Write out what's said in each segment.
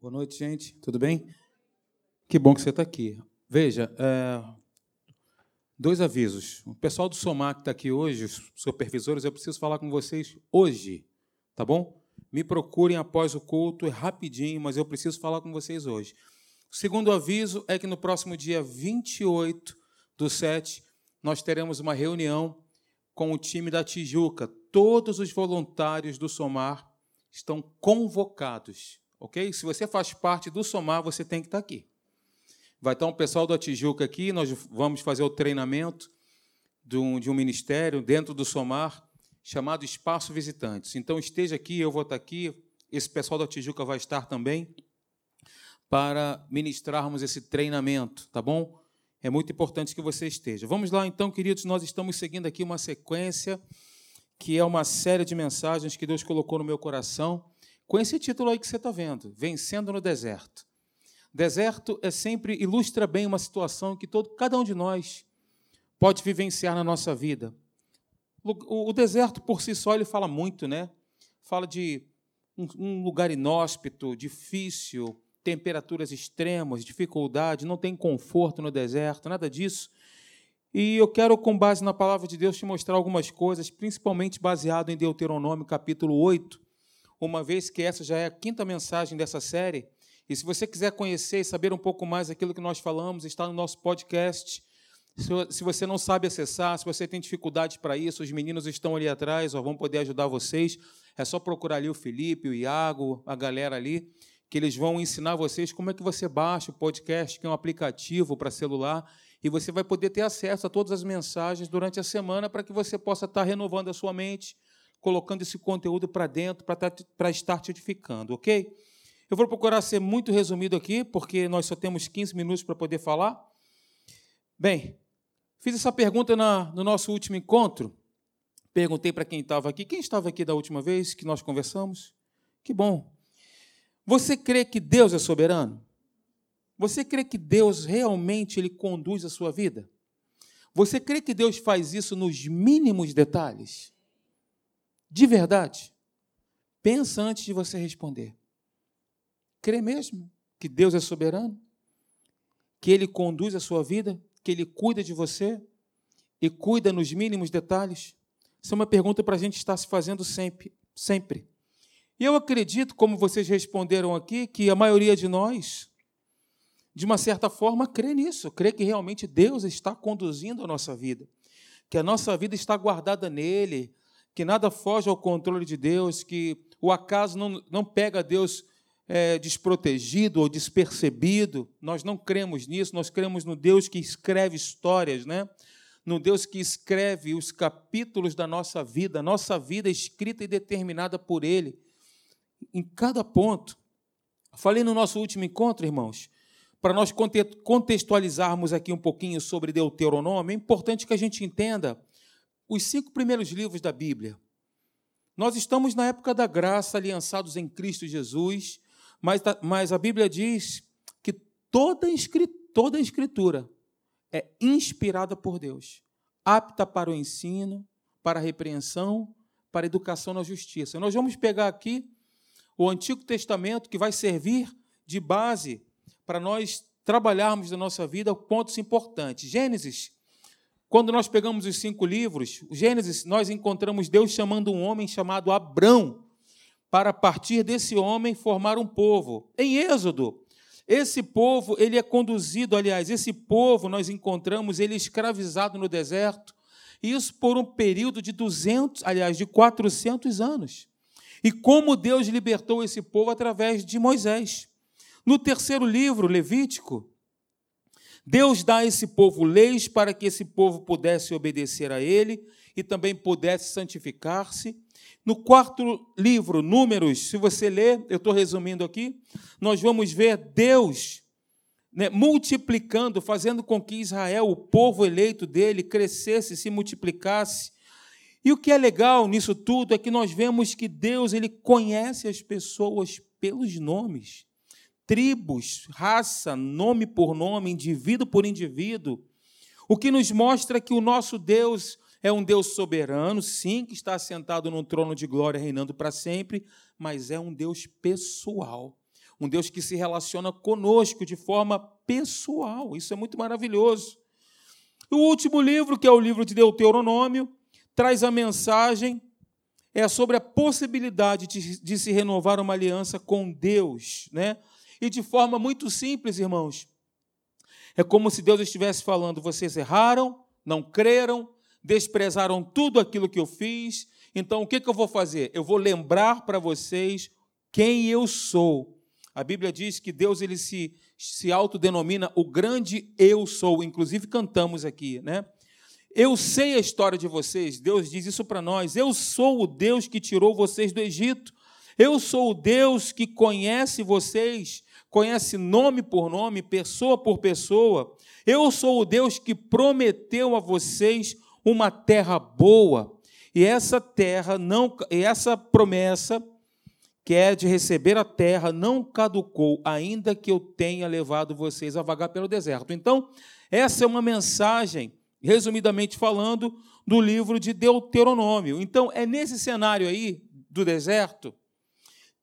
Boa noite, gente. Tudo bem? Que bom que você está aqui. Veja, é, dois avisos. O pessoal do SOMAR que está aqui hoje, os supervisores, eu preciso falar com vocês hoje, tá bom? Me procurem após o culto, é rapidinho, mas eu preciso falar com vocês hoje. O segundo aviso é que no próximo dia 28 do 7, nós teremos uma reunião com o time da Tijuca. Todos os voluntários do SOMAR estão convocados ok? Se você faz parte do Somar, você tem que estar aqui. Vai estar um pessoal da Tijuca aqui, nós vamos fazer o treinamento de um, de um ministério dentro do Somar, chamado Espaço Visitantes. Então, esteja aqui, eu vou estar aqui, esse pessoal da Tijuca vai estar também, para ministrarmos esse treinamento, tá bom? É muito importante que você esteja. Vamos lá, então, queridos, nós estamos seguindo aqui uma sequência que é uma série de mensagens que Deus colocou no meu coração com esse título aí que você está vendo, Vencendo no Deserto. Deserto é sempre ilustra bem uma situação que todo, cada um de nós pode vivenciar na nossa vida. O, o deserto por si só ele fala muito, né? Fala de um, um lugar inóspito, difícil, temperaturas extremas, dificuldade, não tem conforto no deserto, nada disso. E eu quero, com base na palavra de Deus, te mostrar algumas coisas, principalmente baseado em Deuteronômio capítulo 8, uma vez que essa já é a quinta mensagem dessa série. E se você quiser conhecer e saber um pouco mais daquilo que nós falamos, está no nosso podcast. Se você não sabe acessar, se você tem dificuldade para isso, os meninos estão ali atrás, ó, vão poder ajudar vocês. É só procurar ali o Felipe, o Iago, a galera ali, que eles vão ensinar vocês como é que você baixa o podcast, que é um aplicativo para celular, e você vai poder ter acesso a todas as mensagens durante a semana para que você possa estar renovando a sua mente, colocando esse conteúdo para dentro para estar te edificando, ok? Eu vou procurar ser muito resumido aqui, porque nós só temos 15 minutos para poder falar. Bem, fiz essa pergunta na, no nosso último encontro. Perguntei para quem estava aqui. Quem estava aqui da última vez que nós conversamos? Que bom. Você crê que Deus é soberano? Você crê que Deus realmente ele conduz a sua vida? Você crê que Deus faz isso nos mínimos detalhes? De verdade, pensa antes de você responder. Crê mesmo que Deus é soberano? Que Ele conduz a sua vida? Que Ele cuida de você? E cuida nos mínimos detalhes? Essa é uma pergunta para a gente estar se fazendo sempre. sempre. E eu acredito, como vocês responderam aqui, que a maioria de nós, de uma certa forma, crê nisso, crê que realmente Deus está conduzindo a nossa vida, que a nossa vida está guardada nele, que nada foge ao controle de Deus, que o acaso não, não pega Deus é, desprotegido ou despercebido. Nós não cremos nisso, nós cremos no Deus que escreve histórias, né? no Deus que escreve os capítulos da nossa vida, nossa vida é escrita e determinada por Ele, em cada ponto. Falei no nosso último encontro, irmãos, para nós contextualizarmos aqui um pouquinho sobre Deuteronômio, é importante que a gente entenda os cinco primeiros livros da Bíblia. Nós estamos na época da graça, aliançados em Cristo Jesus, mas, mas a Bíblia diz que toda, toda a Escritura é inspirada por Deus, apta para o ensino, para a repreensão, para a educação na justiça. Nós vamos pegar aqui o Antigo Testamento, que vai servir de base para nós trabalharmos na nossa vida pontos importantes. Gênesis, quando nós pegamos os cinco livros, Gênesis, nós encontramos Deus chamando um homem chamado Abrão para partir desse homem formar um povo. Em Êxodo, esse povo, ele é conduzido, aliás, esse povo nós encontramos ele escravizado no deserto, isso por um período de 200, aliás, de 400 anos. E como Deus libertou esse povo através de Moisés. No terceiro livro, Levítico, Deus dá a esse povo leis para que esse povo pudesse obedecer a ele e também pudesse santificar-se. No quarto livro, Números, se você ler, eu estou resumindo aqui, nós vamos ver Deus né, multiplicando, fazendo com que Israel, o povo eleito dele, crescesse, se multiplicasse. E o que é legal nisso tudo é que nós vemos que Deus ele conhece as pessoas pelos nomes tribos, raça, nome por nome, indivíduo por indivíduo, o que nos mostra que o nosso Deus é um Deus soberano, sim, que está sentado num trono de glória reinando para sempre, mas é um Deus pessoal. um Deus que se relaciona conosco de forma pessoal. Isso é muito maravilhoso. O último livro, que é o livro de Deuteronômio, traz a mensagem é sobre a possibilidade de, de se renovar uma aliança com Deus, né? E de forma muito simples, irmãos. É como se Deus estivesse falando: vocês erraram, não creram, desprezaram tudo aquilo que eu fiz. Então, o que, eu vou fazer? Eu vou lembrar para vocês quem eu sou. A Bíblia diz que Deus ele se, se autodenomina o grande eu sou. Inclusive, cantamos aqui, né? Eu sei a história de vocês, Deus diz isso para nós. Eu sou o Deus que tirou vocês do Egito. Eu sou o Deus que conhece vocês, conhece nome por nome, pessoa por pessoa. Eu sou o Deus que prometeu a vocês uma terra boa. E essa terra não, essa promessa que é de receber a terra não caducou, ainda que eu tenha levado vocês a vagar pelo deserto. Então, essa é uma mensagem resumidamente falando, do livro de Deuteronômio. Então, é nesse cenário aí do deserto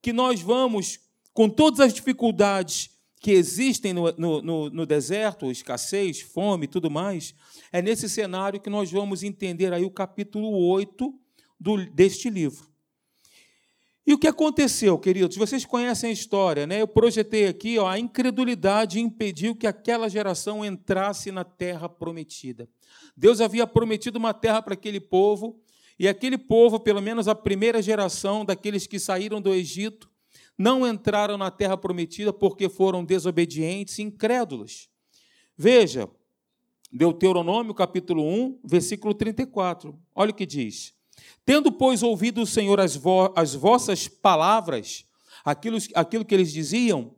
que nós vamos, com todas as dificuldades que existem no, no, no deserto, escassez, fome tudo mais, é nesse cenário que nós vamos entender aí o capítulo 8 do, deste livro. E o que aconteceu, queridos? Vocês conhecem a história, né? Eu projetei aqui, ó, a incredulidade impediu que aquela geração entrasse na terra prometida. Deus havia prometido uma terra para aquele povo, e aquele povo, pelo menos a primeira geração daqueles que saíram do Egito, não entraram na terra prometida porque foram desobedientes e incrédulos. Veja, Deuteronômio capítulo 1, versículo 34. Olha o que diz: Tendo, pois, ouvido o Senhor as, vo as vossas palavras, aquilo, aquilo que eles diziam,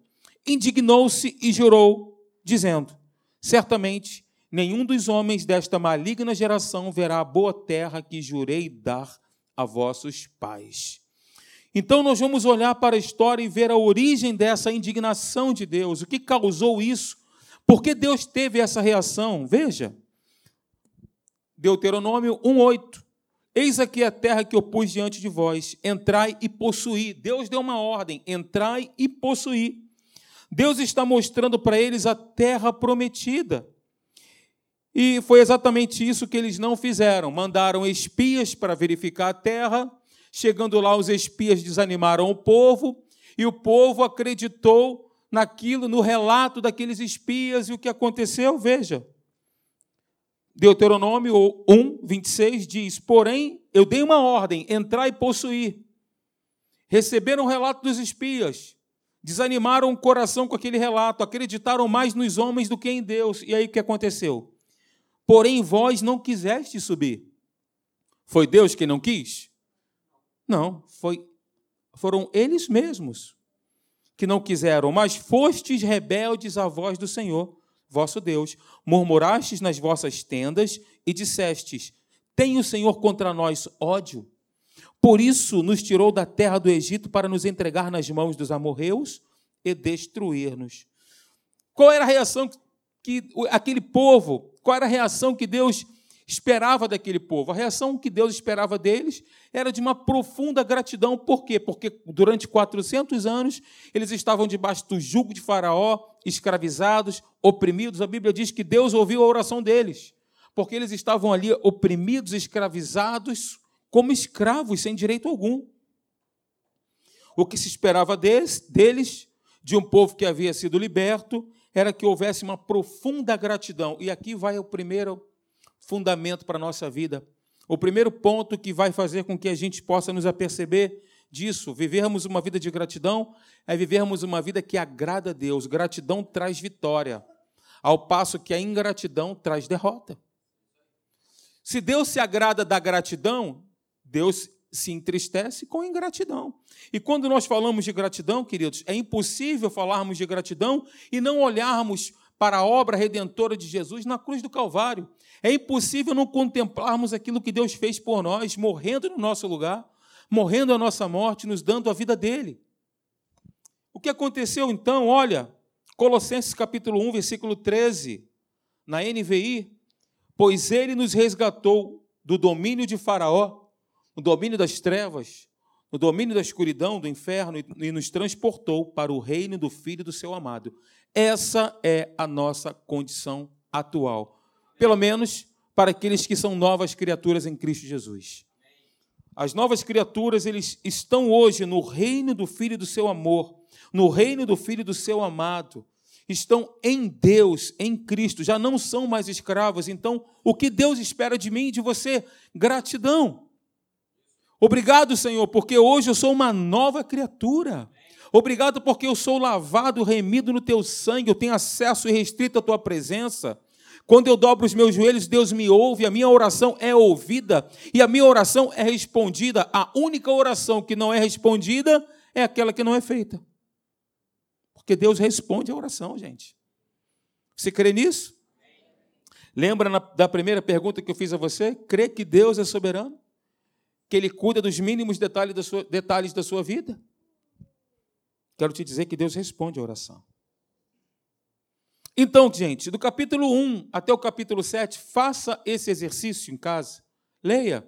indignou-se e jurou, dizendo: Certamente nenhum dos homens desta maligna geração verá a boa terra que jurei dar a vossos pais. Então nós vamos olhar para a história e ver a origem dessa indignação de Deus, o que causou isso, por que Deus teve essa reação. Veja, Deuteronômio 1,8. Eis aqui a terra que eu pus diante de vós, entrai e possuí. Deus deu uma ordem: entrai e possuí. Deus está mostrando para eles a terra prometida. E foi exatamente isso que eles não fizeram. Mandaram espias para verificar a terra. Chegando lá, os espias desanimaram o povo, e o povo acreditou naquilo, no relato daqueles espias, e o que aconteceu? Veja. Deuteronômio 1, 26 diz: Porém, eu dei uma ordem, entrar e possuir. Receberam o relato dos espias, desanimaram o coração com aquele relato, acreditaram mais nos homens do que em Deus. E aí o que aconteceu? Porém, vós não quiseste subir. Foi Deus quem não quis? Não, foi, foram eles mesmos que não quiseram, mas fostes rebeldes à voz do Senhor, vosso Deus. Murmurastes nas vossas tendas e dissestes: Tem o Senhor contra nós ódio? Por isso nos tirou da terra do Egito para nos entregar nas mãos dos amorreus e destruir-nos. Qual era a reação que aquele povo, qual era a reação que Deus esperava daquele povo? A reação que Deus esperava deles era de uma profunda gratidão. Por quê? Porque durante 400 anos eles estavam debaixo do jugo de Faraó, escravizados, oprimidos. A Bíblia diz que Deus ouviu a oração deles, porque eles estavam ali oprimidos, escravizados, como escravos, sem direito algum. O que se esperava deles, deles de um povo que havia sido liberto, era que houvesse uma profunda gratidão. E aqui vai o primeiro fundamento para a nossa vida. O primeiro ponto que vai fazer com que a gente possa nos aperceber disso, vivermos uma vida de gratidão, é vivermos uma vida que agrada a Deus. Gratidão traz vitória, ao passo que a ingratidão traz derrota. Se Deus se agrada da gratidão, Deus se entristece com ingratidão. E quando nós falamos de gratidão, queridos, é impossível falarmos de gratidão e não olharmos para a obra redentora de Jesus na cruz do Calvário. É impossível não contemplarmos aquilo que Deus fez por nós, morrendo no nosso lugar, morrendo a nossa morte, nos dando a vida dele. O que aconteceu então? Olha, Colossenses capítulo 1, versículo 13, na NVI, pois ele nos resgatou do domínio de Faraó o domínio das trevas, no domínio da escuridão, do inferno, e nos transportou para o reino do Filho do seu amado. Essa é a nossa condição atual. Pelo menos para aqueles que são novas criaturas em Cristo Jesus. As novas criaturas, eles estão hoje no reino do Filho do seu amor, no reino do Filho do seu amado. Estão em Deus, em Cristo, já não são mais escravos. Então, o que Deus espera de mim e de você? Gratidão. Obrigado, Senhor, porque hoje eu sou uma nova criatura. Obrigado porque eu sou lavado, remido no teu sangue, eu tenho acesso irrestrito à tua presença. Quando eu dobro os meus joelhos, Deus me ouve, a minha oração é ouvida e a minha oração é respondida. A única oração que não é respondida é aquela que não é feita. Porque Deus responde a oração, gente. Você crê nisso? Lembra da primeira pergunta que eu fiz a você? Crê que Deus é soberano? que Ele cuida dos mínimos detalhes da sua, detalhes da sua vida? Quero te dizer que Deus responde a oração. Então, gente, do capítulo 1 até o capítulo 7, faça esse exercício em casa. Leia.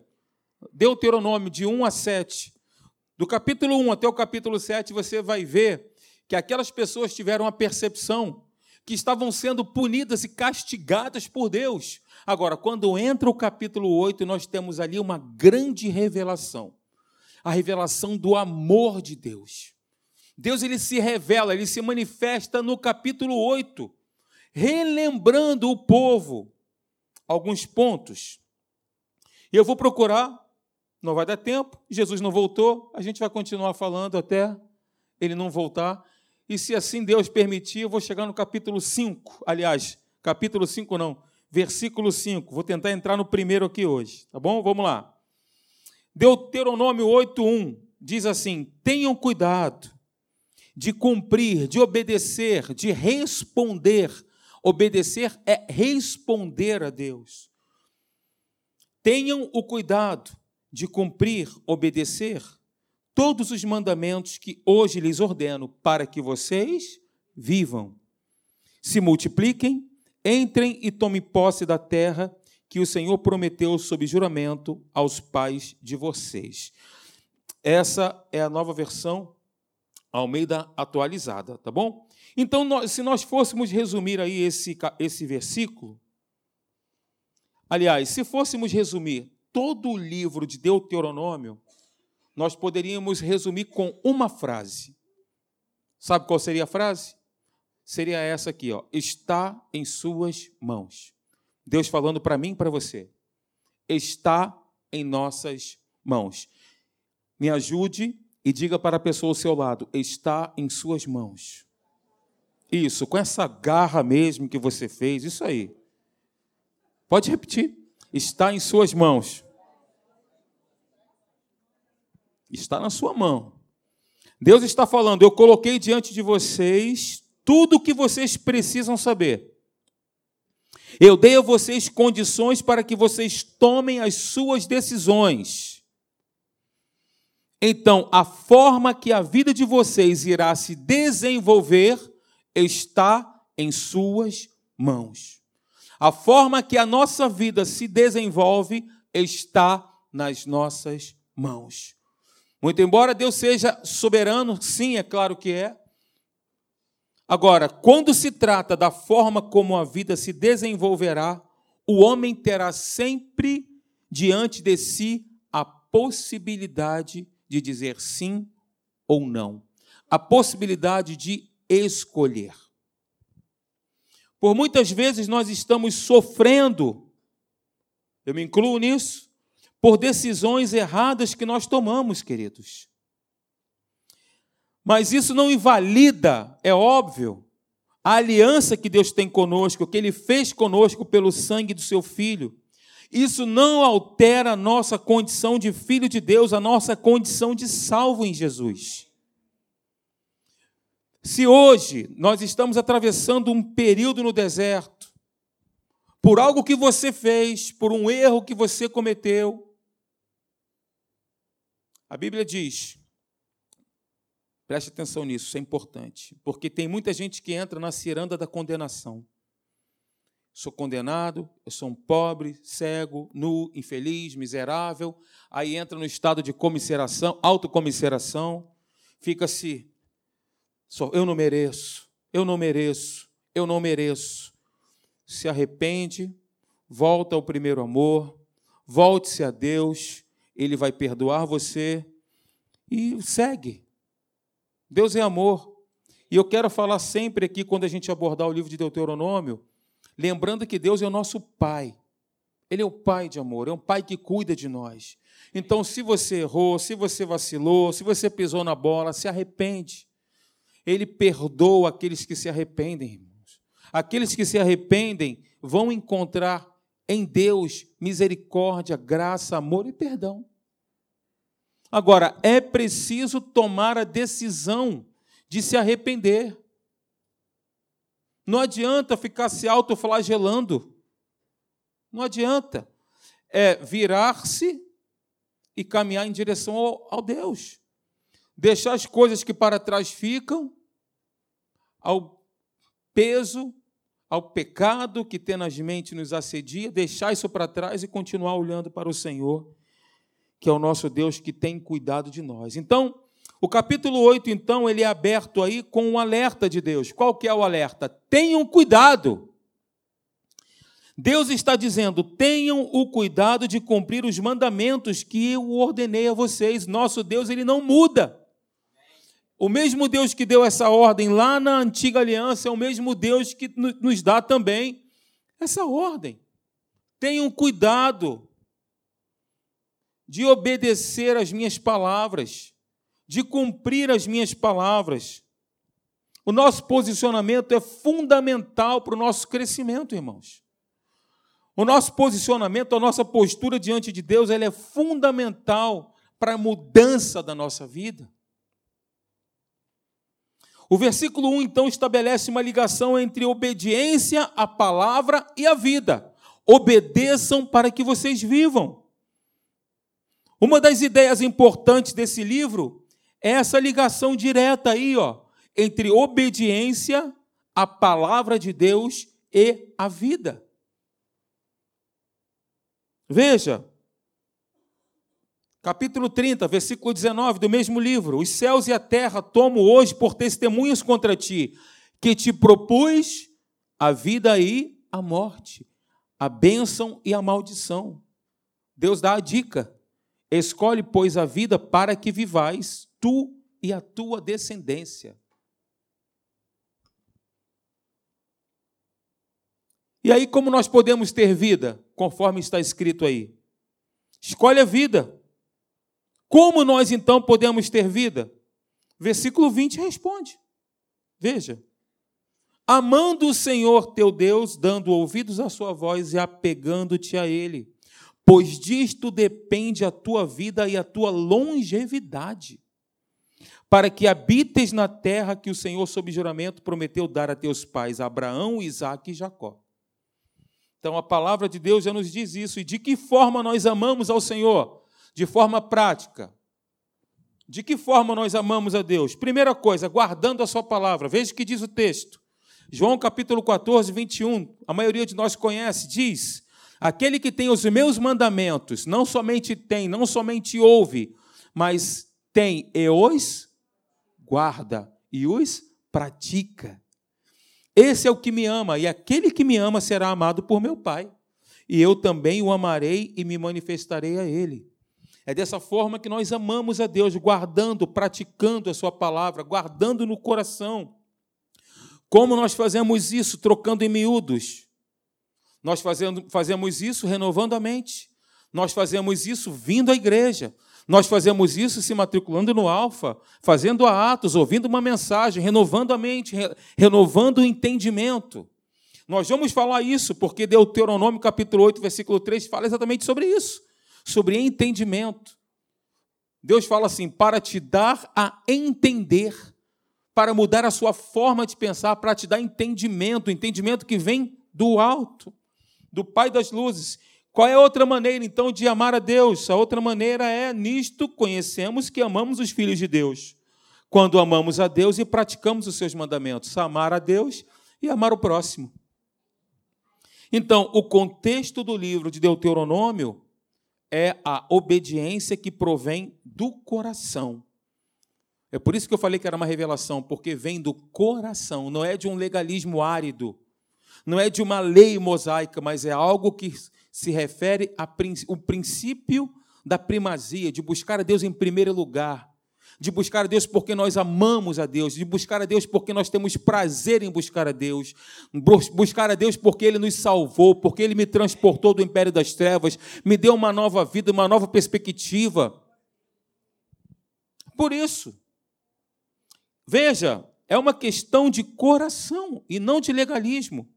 Deuteronômio de 1 a 7. Do capítulo 1 até o capítulo 7, você vai ver que aquelas pessoas tiveram a percepção que estavam sendo punidas e castigadas por Deus. Agora, quando entra o capítulo 8, nós temos ali uma grande revelação. A revelação do amor de Deus. Deus ele se revela, ele se manifesta no capítulo 8, relembrando o povo alguns pontos. Eu vou procurar, não vai dar tempo, Jesus não voltou, a gente vai continuar falando até ele não voltar. E se assim Deus permitir, eu vou chegar no capítulo 5. Aliás, capítulo 5 não, versículo 5. Vou tentar entrar no primeiro aqui hoje, tá bom? Vamos lá. Deuteronômio 8:1 diz assim: "Tenham cuidado de cumprir, de obedecer, de responder. Obedecer é responder a Deus. Tenham o cuidado de cumprir, obedecer todos os mandamentos que hoje lhes ordeno, para que vocês vivam, se multipliquem Entrem e tomem posse da terra que o Senhor prometeu sob juramento aos pais de vocês. Essa é a nova versão Almeida atualizada, tá bom? Então, nós, se nós fôssemos resumir aí esse, esse versículo, aliás, se fôssemos resumir todo o livro de Deuteronômio, nós poderíamos resumir com uma frase. Sabe qual seria a frase? seria essa aqui, ó, está em suas mãos. Deus falando para mim e para você. Está em nossas mãos. Me ajude e diga para a pessoa ao seu lado: está em suas mãos. Isso, com essa garra mesmo que você fez, isso aí. Pode repetir. Está em suas mãos. Está na sua mão. Deus está falando: eu coloquei diante de vocês tudo o que vocês precisam saber. Eu dei a vocês condições para que vocês tomem as suas decisões. Então, a forma que a vida de vocês irá se desenvolver está em suas mãos. A forma que a nossa vida se desenvolve está nas nossas mãos. Muito embora Deus seja soberano, sim, é claro que é, Agora, quando se trata da forma como a vida se desenvolverá, o homem terá sempre diante de si a possibilidade de dizer sim ou não, a possibilidade de escolher. Por muitas vezes nós estamos sofrendo, eu me incluo nisso, por decisões erradas que nós tomamos, queridos. Mas isso não invalida, é óbvio, a aliança que Deus tem conosco, que Ele fez conosco pelo sangue do Seu Filho. Isso não altera a nossa condição de filho de Deus, a nossa condição de salvo em Jesus. Se hoje nós estamos atravessando um período no deserto, por algo que você fez, por um erro que você cometeu, a Bíblia diz Preste atenção nisso, isso é importante. Porque tem muita gente que entra na ciranda da condenação. Sou condenado, eu sou um pobre, cego, nu, infeliz, miserável. Aí entra no estado de comisseração, autocomisseração, fica-se, eu não mereço, eu não mereço, eu não mereço. Se arrepende, volta ao primeiro amor, volte-se a Deus, Ele vai perdoar você e segue. Deus é amor. E eu quero falar sempre aqui, quando a gente abordar o livro de Deuteronômio, lembrando que Deus é o nosso Pai. Ele é o Pai de amor, é um Pai que cuida de nós. Então, se você errou, se você vacilou, se você pisou na bola, se arrepende. Ele perdoa aqueles que se arrependem, irmãos. Aqueles que se arrependem vão encontrar em Deus misericórdia, graça, amor e perdão. Agora, é preciso tomar a decisão de se arrepender. Não adianta ficar se autoflagelando. Não adianta. É virar-se e caminhar em direção ao, ao Deus. Deixar as coisas que para trás ficam, ao peso, ao pecado que tenazmente nos assedia, deixar isso para trás e continuar olhando para o Senhor, que é o nosso Deus que tem cuidado de nós. Então, o capítulo 8, então, ele é aberto aí com um alerta de Deus. Qual que é o alerta? Tenham cuidado. Deus está dizendo: tenham o cuidado de cumprir os mandamentos que eu ordenei a vocês. Nosso Deus, ele não muda. O mesmo Deus que deu essa ordem lá na antiga aliança é o mesmo Deus que nos dá também essa ordem. Tenham cuidado de obedecer às minhas palavras de cumprir as minhas palavras. O nosso posicionamento é fundamental para o nosso crescimento, irmãos. O nosso posicionamento, a nossa postura diante de Deus, ela é fundamental para a mudança da nossa vida. O versículo 1 então estabelece uma ligação entre obediência à palavra e a vida. Obedeçam para que vocês vivam. Uma das ideias importantes desse livro essa ligação direta aí, ó, entre obediência à palavra de Deus e a vida. Veja, capítulo 30, versículo 19 do mesmo livro: Os céus e a terra tomo hoje por testemunhas contra ti, que te propus a vida e a morte, a bênção e a maldição. Deus dá a dica: escolhe, pois, a vida para que vivais tu e a tua descendência. E aí, como nós podemos ter vida, conforme está escrito aí? Escolhe a vida. Como nós então podemos ter vida? Versículo 20 responde. Veja. Amando o Senhor teu Deus, dando ouvidos à sua voz e apegando-te a Ele, pois disto depende a tua vida e a tua longevidade para que habites na terra que o Senhor, sob juramento, prometeu dar a teus pais, Abraão, Isaque e Jacó. Então a palavra de Deus já nos diz isso. E de que forma nós amamos ao Senhor? De forma prática. De que forma nós amamos a Deus? Primeira coisa, guardando a Sua palavra. Veja o que diz o texto. João capítulo 14, 21. A maioria de nós conhece, diz: Aquele que tem os meus mandamentos, não somente tem, não somente ouve, mas tem e os guarda e os pratica. Esse é o que me ama, e aquele que me ama será amado por meu Pai. E eu também o amarei e me manifestarei a ele. É dessa forma que nós amamos a Deus, guardando, praticando a Sua palavra, guardando no coração. Como nós fazemos isso? Trocando em miúdos. Nós fazendo, fazemos isso renovando a mente. Nós fazemos isso vindo à igreja. Nós fazemos isso se matriculando no Alfa, fazendo atos, ouvindo uma mensagem, renovando a mente, re renovando o entendimento. Nós vamos falar isso porque Deuteronômio capítulo 8, versículo 3 fala exatamente sobre isso, sobre entendimento. Deus fala assim: para te dar a entender, para mudar a sua forma de pensar, para te dar entendimento, entendimento que vem do alto, do Pai das luzes. Qual é a outra maneira, então, de amar a Deus? A outra maneira é: nisto conhecemos que amamos os filhos de Deus. Quando amamos a Deus e praticamos os seus mandamentos, amar a Deus e amar o próximo. Então, o contexto do livro de Deuteronômio é a obediência que provém do coração. É por isso que eu falei que era uma revelação, porque vem do coração, não é de um legalismo árido, não é de uma lei mosaica, mas é algo que se refere ao princípio da primazia, de buscar a Deus em primeiro lugar, de buscar a Deus porque nós amamos a Deus, de buscar a Deus porque nós temos prazer em buscar a Deus, buscar a Deus porque Ele nos salvou, porque Ele me transportou do império das trevas, me deu uma nova vida, uma nova perspectiva. Por isso, veja, é uma questão de coração e não de legalismo.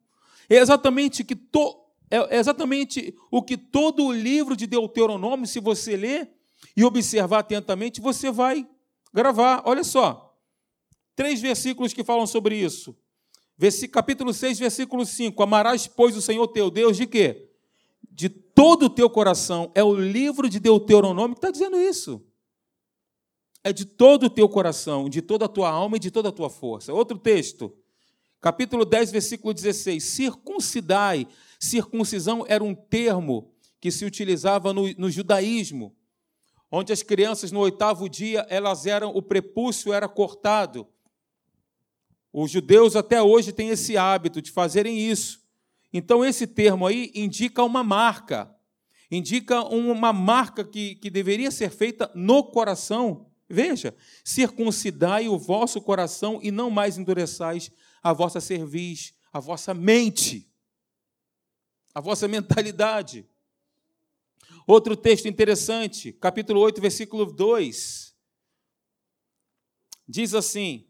É exatamente que to, é exatamente o que todo o livro de Deuteronômio, se você ler e observar atentamente, você vai gravar. Olha só, três versículos que falam sobre isso. Capítulo 6, versículo 5. Amarás, pois, o Senhor teu Deus de quê? De todo o teu coração. É o livro de Deuteronômio que está dizendo isso. É de todo o teu coração, de toda a tua alma e de toda a tua força. Outro texto, capítulo 10, versículo 16. Circuncidai. Circuncisão era um termo que se utilizava no, no judaísmo onde as crianças no oitavo dia elas eram o prepúcio era cortado. Os judeus até hoje têm esse hábito de fazerem isso. Então esse termo aí indica uma marca, indica uma marca que, que deveria ser feita no coração. Veja, circuncidai o vosso coração e não mais endureçais a vossa cerviz, a vossa mente, a vossa mentalidade. Outro texto interessante, capítulo 8, versículo 2. Diz assim: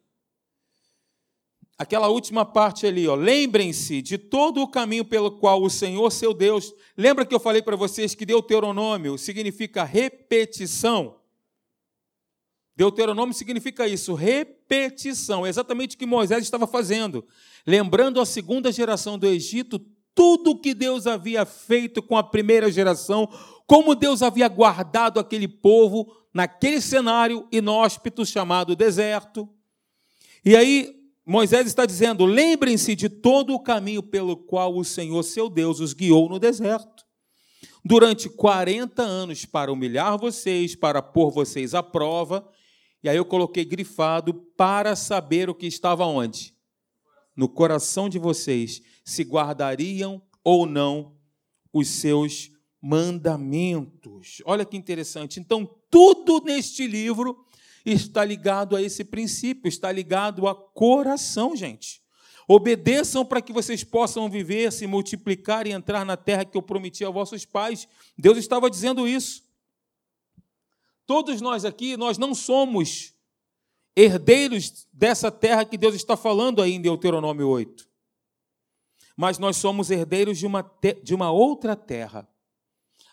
aquela última parte ali, ó, lembrem-se de todo o caminho pelo qual o Senhor, seu Deus, lembra que eu falei para vocês que Deuteronômio significa repetição? Deuteronômio significa isso, repetição, exatamente o que Moisés estava fazendo, lembrando a segunda geração do Egito tudo que Deus havia feito com a primeira geração, como Deus havia guardado aquele povo naquele cenário inóspito chamado deserto. E aí Moisés está dizendo: lembrem-se de todo o caminho pelo qual o Senhor, seu Deus, os guiou no deserto. Durante 40 anos, para humilhar vocês, para pôr vocês à prova. E aí eu coloquei grifado para saber o que estava onde? No coração de vocês, se guardariam ou não os seus mandamentos. Olha que interessante. Então, tudo neste livro está ligado a esse princípio, está ligado a coração, gente. Obedeçam para que vocês possam viver, se multiplicar e entrar na terra que eu prometi aos vossos pais. Deus estava dizendo isso. Todos nós aqui, nós não somos herdeiros dessa terra que Deus está falando aí em Deuteronômio 8. Mas nós somos herdeiros de uma, de uma outra terra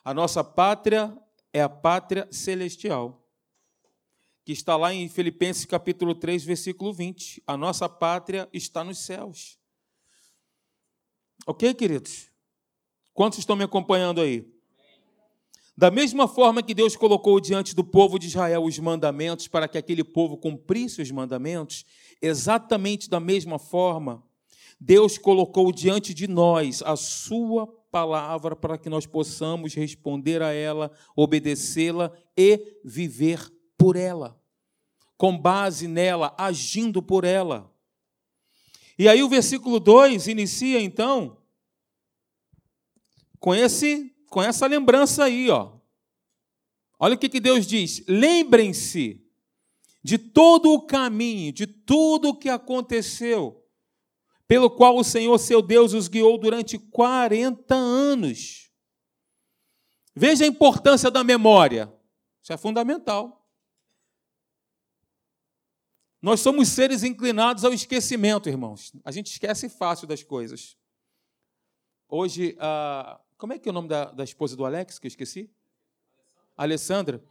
a nossa pátria é a pátria celestial, que está lá em Filipenses capítulo 3, versículo 20. A nossa pátria está nos céus. Ok, queridos? Quantos estão me acompanhando aí? Da mesma forma que Deus colocou diante do povo de Israel os mandamentos para que aquele povo cumprisse os mandamentos, exatamente da mesma forma, Deus colocou diante de nós a sua palavra para que nós possamos responder a ela, obedecê-la e viver por ela, com base nela, agindo por ela. E aí o versículo 2 inicia então com esse com essa lembrança aí, ó. Olha o que, que Deus diz: lembrem-se de todo o caminho, de tudo o que aconteceu pelo qual o Senhor seu Deus os guiou durante 40 anos. Veja a importância da memória. Isso é fundamental. Nós somos seres inclinados ao esquecimento, irmãos. A gente esquece fácil das coisas. Hoje, a... como é que é o nome da, da esposa do Alex, que eu esqueci? Alessandra.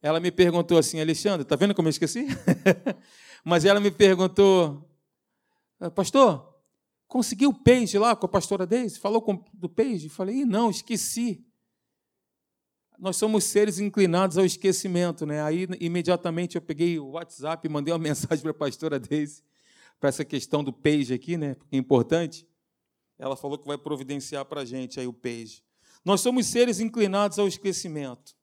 Ela me perguntou assim, Alexandre, está vendo como eu esqueci? Mas ela me perguntou, pastor, Conseguiu o peixe lá com a pastora Deise? Falou com, do peixe? Falei, não, esqueci. Nós somos seres inclinados ao esquecimento, né? Aí, imediatamente, eu peguei o WhatsApp e mandei uma mensagem para a pastora Deise, para essa questão do peixe aqui, né? Porque é importante. Ela falou que vai providenciar para a gente aí o peixe. Nós somos seres inclinados ao esquecimento.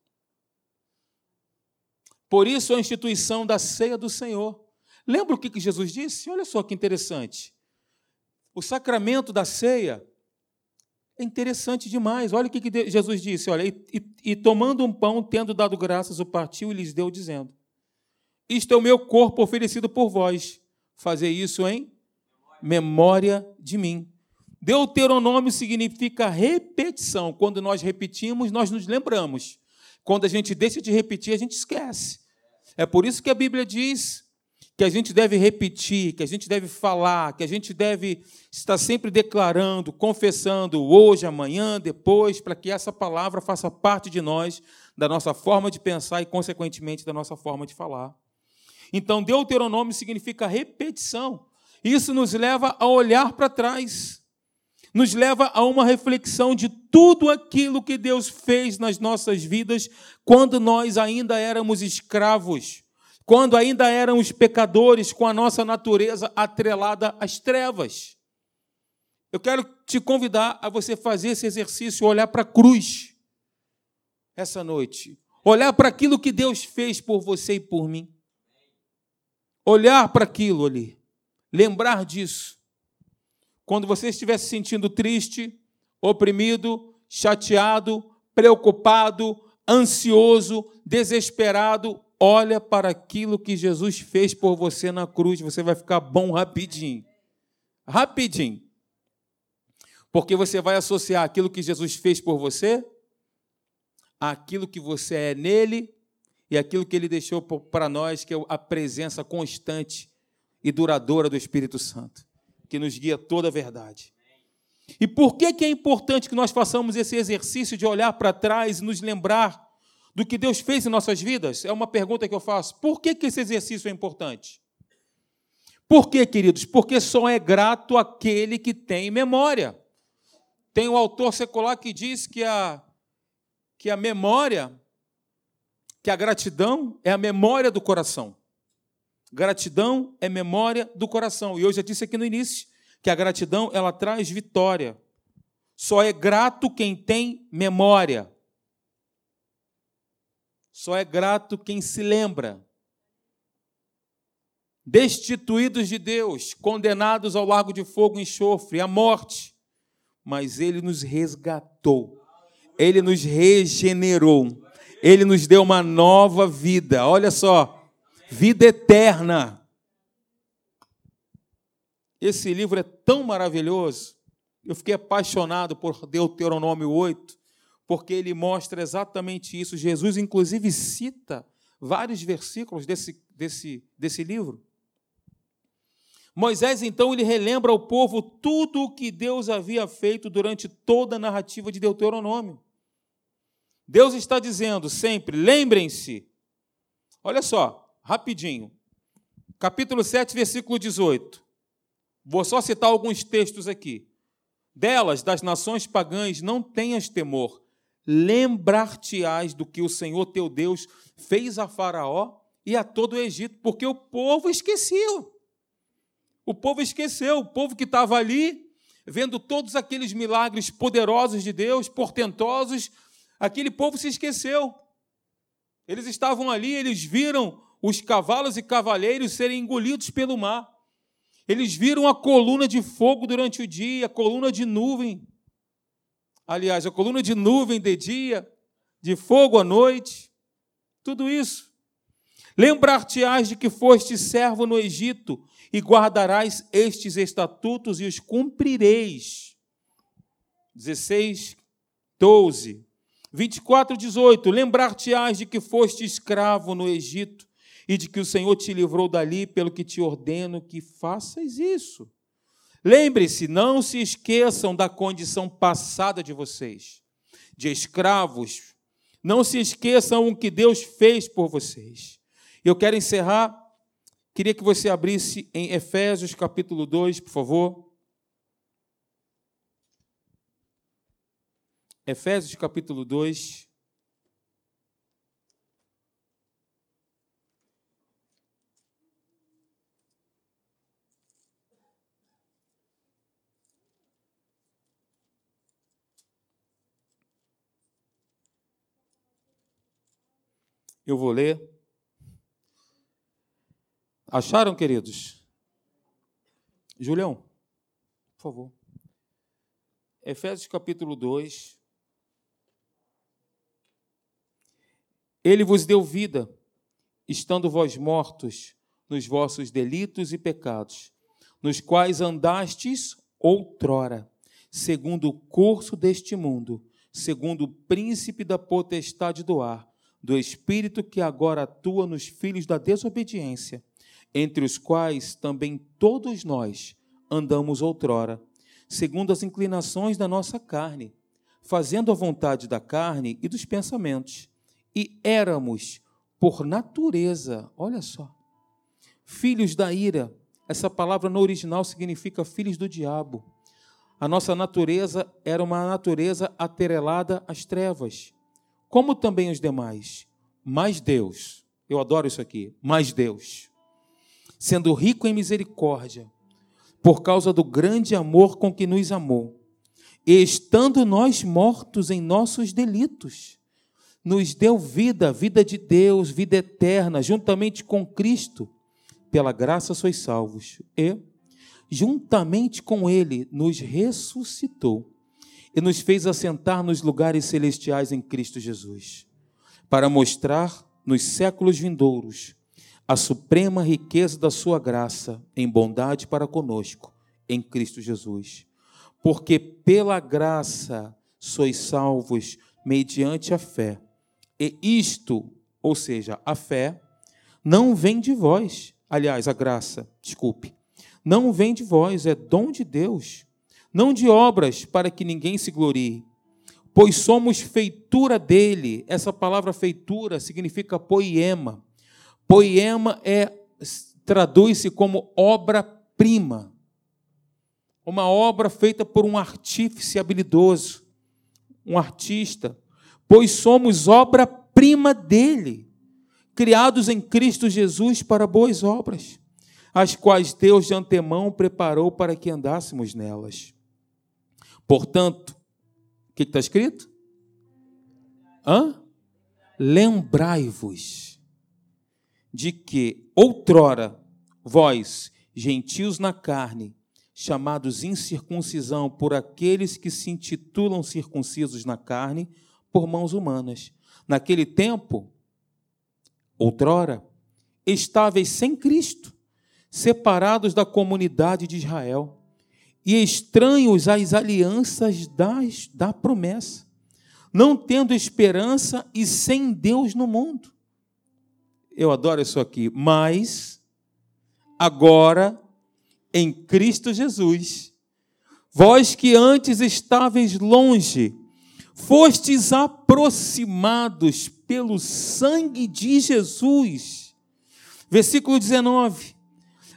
Por isso a instituição da ceia do Senhor. Lembra o que Jesus disse? Olha só que interessante. O sacramento da ceia é interessante demais. Olha o que Jesus disse. Olha, e, e, e tomando um pão, tendo dado graças, o partiu e lhes deu, dizendo: Isto é o meu corpo oferecido por vós. Fazer isso em memória de mim. Deuteronômio significa repetição. Quando nós repetimos, nós nos lembramos. Quando a gente deixa de repetir, a gente esquece. É por isso que a Bíblia diz que a gente deve repetir, que a gente deve falar, que a gente deve estar sempre declarando, confessando hoje, amanhã, depois, para que essa palavra faça parte de nós, da nossa forma de pensar e, consequentemente, da nossa forma de falar. Então, Deuteronômio significa repetição. Isso nos leva a olhar para trás nos leva a uma reflexão de tudo aquilo que Deus fez nas nossas vidas quando nós ainda éramos escravos, quando ainda éramos pecadores com a nossa natureza atrelada às trevas. Eu quero te convidar a você fazer esse exercício, olhar para a cruz essa noite, olhar para aquilo que Deus fez por você e por mim. Olhar para aquilo ali, lembrar disso quando você estiver se sentindo triste, oprimido, chateado, preocupado, ansioso, desesperado, olha para aquilo que Jesus fez por você na cruz, você vai ficar bom rapidinho. Rapidinho. Porque você vai associar aquilo que Jesus fez por você àquilo que você é nele e aquilo que ele deixou para nós, que é a presença constante e duradoura do Espírito Santo que nos guia toda a verdade. E por que, que é importante que nós façamos esse exercício de olhar para trás e nos lembrar do que Deus fez em nossas vidas? É uma pergunta que eu faço. Por que, que esse exercício é importante? Por queridos? Porque só é grato aquele que tem memória. Tem um autor secular que diz que a, que a memória, que a gratidão é a memória do coração. Gratidão é memória do coração. E eu já disse aqui no início que a gratidão ela traz vitória. Só é grato quem tem memória. Só é grato quem se lembra. Destituídos de Deus, condenados ao lago de fogo e enxofre, à morte, mas ele nos resgatou. Ele nos regenerou. Ele nos deu uma nova vida. Olha só, vida eterna. Esse livro é tão maravilhoso. Eu fiquei apaixonado por Deuteronômio 8, porque ele mostra exatamente isso. Jesus, inclusive, cita vários versículos desse, desse, desse livro. Moisés, então, ele relembra ao povo tudo o que Deus havia feito durante toda a narrativa de Deuteronômio. Deus está dizendo sempre: lembrem-se. Olha só, rapidinho. Capítulo 7, versículo 18. Vou só citar alguns textos aqui. Delas, das nações pagãs, não tenhas temor. Lembrar-te-ás do que o Senhor teu Deus fez a Faraó e a todo o Egito, porque o povo esqueceu. O povo esqueceu, o povo que estava ali, vendo todos aqueles milagres poderosos de Deus, portentosos, aquele povo se esqueceu. Eles estavam ali, eles viram os cavalos e cavaleiros serem engolidos pelo mar. Eles viram a coluna de fogo durante o dia, a coluna de nuvem. Aliás, a coluna de nuvem de dia, de fogo à noite. Tudo isso. Lembrar-te-ás de que foste servo no Egito e guardarás estes estatutos e os cumprireis. 16, 12. 24, 18. Lembrar-te-ás de que foste escravo no Egito e de que o Senhor te livrou dali, pelo que te ordeno que faças isso. Lembre-se, não se esqueçam da condição passada de vocês, de escravos. Não se esqueçam o que Deus fez por vocês. Eu quero encerrar, queria que você abrisse em Efésios capítulo 2, por favor. Efésios capítulo 2. Eu vou ler. Acharam, queridos? Julião, por favor. Efésios capítulo 2. Ele vos deu vida, estando vós mortos nos vossos delitos e pecados, nos quais andastes outrora, segundo o curso deste mundo, segundo o príncipe da potestade do ar, do espírito que agora atua nos filhos da desobediência, entre os quais também todos nós andamos outrora segundo as inclinações da nossa carne, fazendo a vontade da carne e dos pensamentos. E éramos, por natureza, olha só, filhos da ira. Essa palavra no original significa filhos do diabo. A nossa natureza era uma natureza atrelada às trevas, como também os demais. Mas Deus, eu adoro isso aqui, mas Deus, sendo rico em misericórdia, por causa do grande amor com que nos amou. E estando nós mortos em nossos delitos, nos deu vida, vida de Deus, vida eterna, juntamente com Cristo. Pela graça sois salvos. E, juntamente com Ele, nos ressuscitou e nos fez assentar nos lugares celestiais em Cristo Jesus, para mostrar nos séculos vindouros a suprema riqueza da sua graça em bondade para conosco, em Cristo Jesus. Porque pela graça sois salvos mediante a fé. E isto, ou seja, a fé, não vem de vós. Aliás, a graça, desculpe. Não vem de vós, é dom de Deus. Não de obras, para que ninguém se glorie. Pois somos feitura dele. Essa palavra feitura significa poema Poema é traduz-se como obra-prima. Uma obra feita por um artífice habilidoso, um artista, pois somos obra-prima dele, criados em Cristo Jesus para boas obras, as quais Deus de antemão preparou para que andássemos nelas. Portanto, o que está escrito? Hã? Lembrai-vos de que outrora vós, gentios na carne, chamados incircuncisão por aqueles que se intitulam circuncisos na carne, por mãos humanas. Naquele tempo, outrora, estáveis sem Cristo, separados da comunidade de Israel e estranhos às alianças das, da promessa, não tendo esperança e sem Deus no mundo. Eu adoro isso aqui. Mas, agora, em Cristo Jesus, vós que antes estáveis longe, fostes aproximados pelo sangue de Jesus. Versículo 19.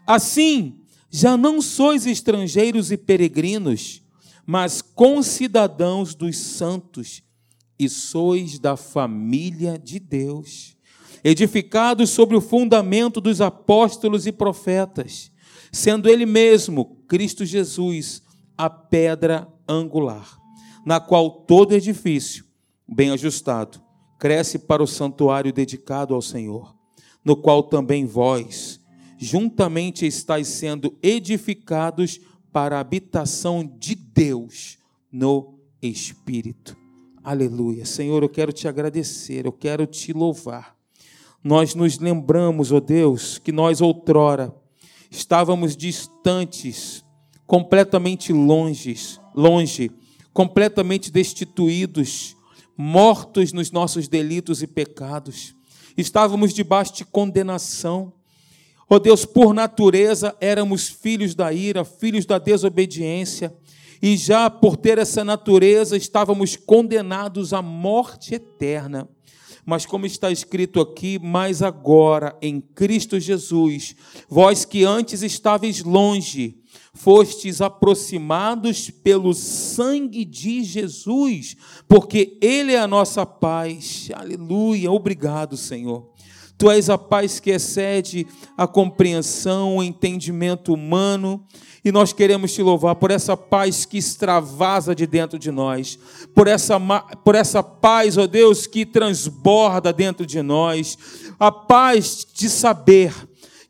Assim, já não sois estrangeiros e peregrinos, mas concidadãos dos santos, e sois da família de Deus edificados sobre o fundamento dos apóstolos e profetas, sendo Ele mesmo, Cristo Jesus, a pedra angular, na qual todo edifício, bem ajustado, cresce para o santuário dedicado ao Senhor, no qual também vós, juntamente estáis sendo edificados para a habitação de Deus no Espírito. Aleluia. Senhor, eu quero te agradecer, eu quero te louvar nós nos lembramos, ó oh Deus, que nós outrora estávamos distantes, completamente longes, longe, completamente destituídos, mortos nos nossos delitos e pecados. Estávamos debaixo de condenação. Ó oh Deus, por natureza éramos filhos da ira, filhos da desobediência, e já por ter essa natureza estávamos condenados à morte eterna mas como está escrito aqui, mas agora em Cristo Jesus, vós que antes estáveis longe, fostes aproximados pelo sangue de Jesus, porque Ele é a nossa paz. Aleluia, obrigado, Senhor. Tu és a paz que excede a compreensão, o entendimento humano. E nós queremos te louvar por essa paz que extravasa de dentro de nós, por essa, por essa paz, ó Deus, que transborda dentro de nós, a paz de saber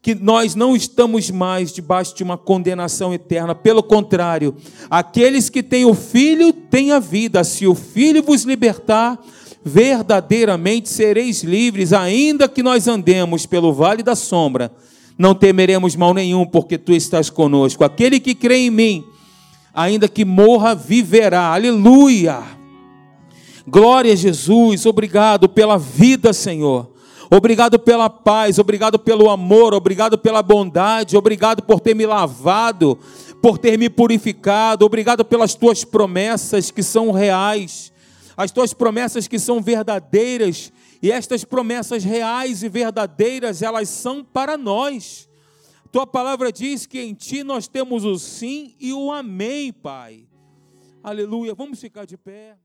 que nós não estamos mais debaixo de uma condenação eterna, pelo contrário, aqueles que têm o Filho têm a vida, se o Filho vos libertar, verdadeiramente sereis livres, ainda que nós andemos pelo vale da sombra, não temeremos mal nenhum, porque tu estás conosco. Aquele que crê em mim, ainda que morra, viverá. Aleluia! Glória a Jesus, obrigado pela vida, Senhor. Obrigado pela paz, obrigado pelo amor, obrigado pela bondade, obrigado por ter me lavado, por ter me purificado, obrigado pelas tuas promessas que são reais as tuas promessas que são verdadeiras, e estas promessas reais e verdadeiras, elas são para nós. Tua palavra diz que em ti nós temos o sim e o amém, Pai. Aleluia. Vamos ficar de pé.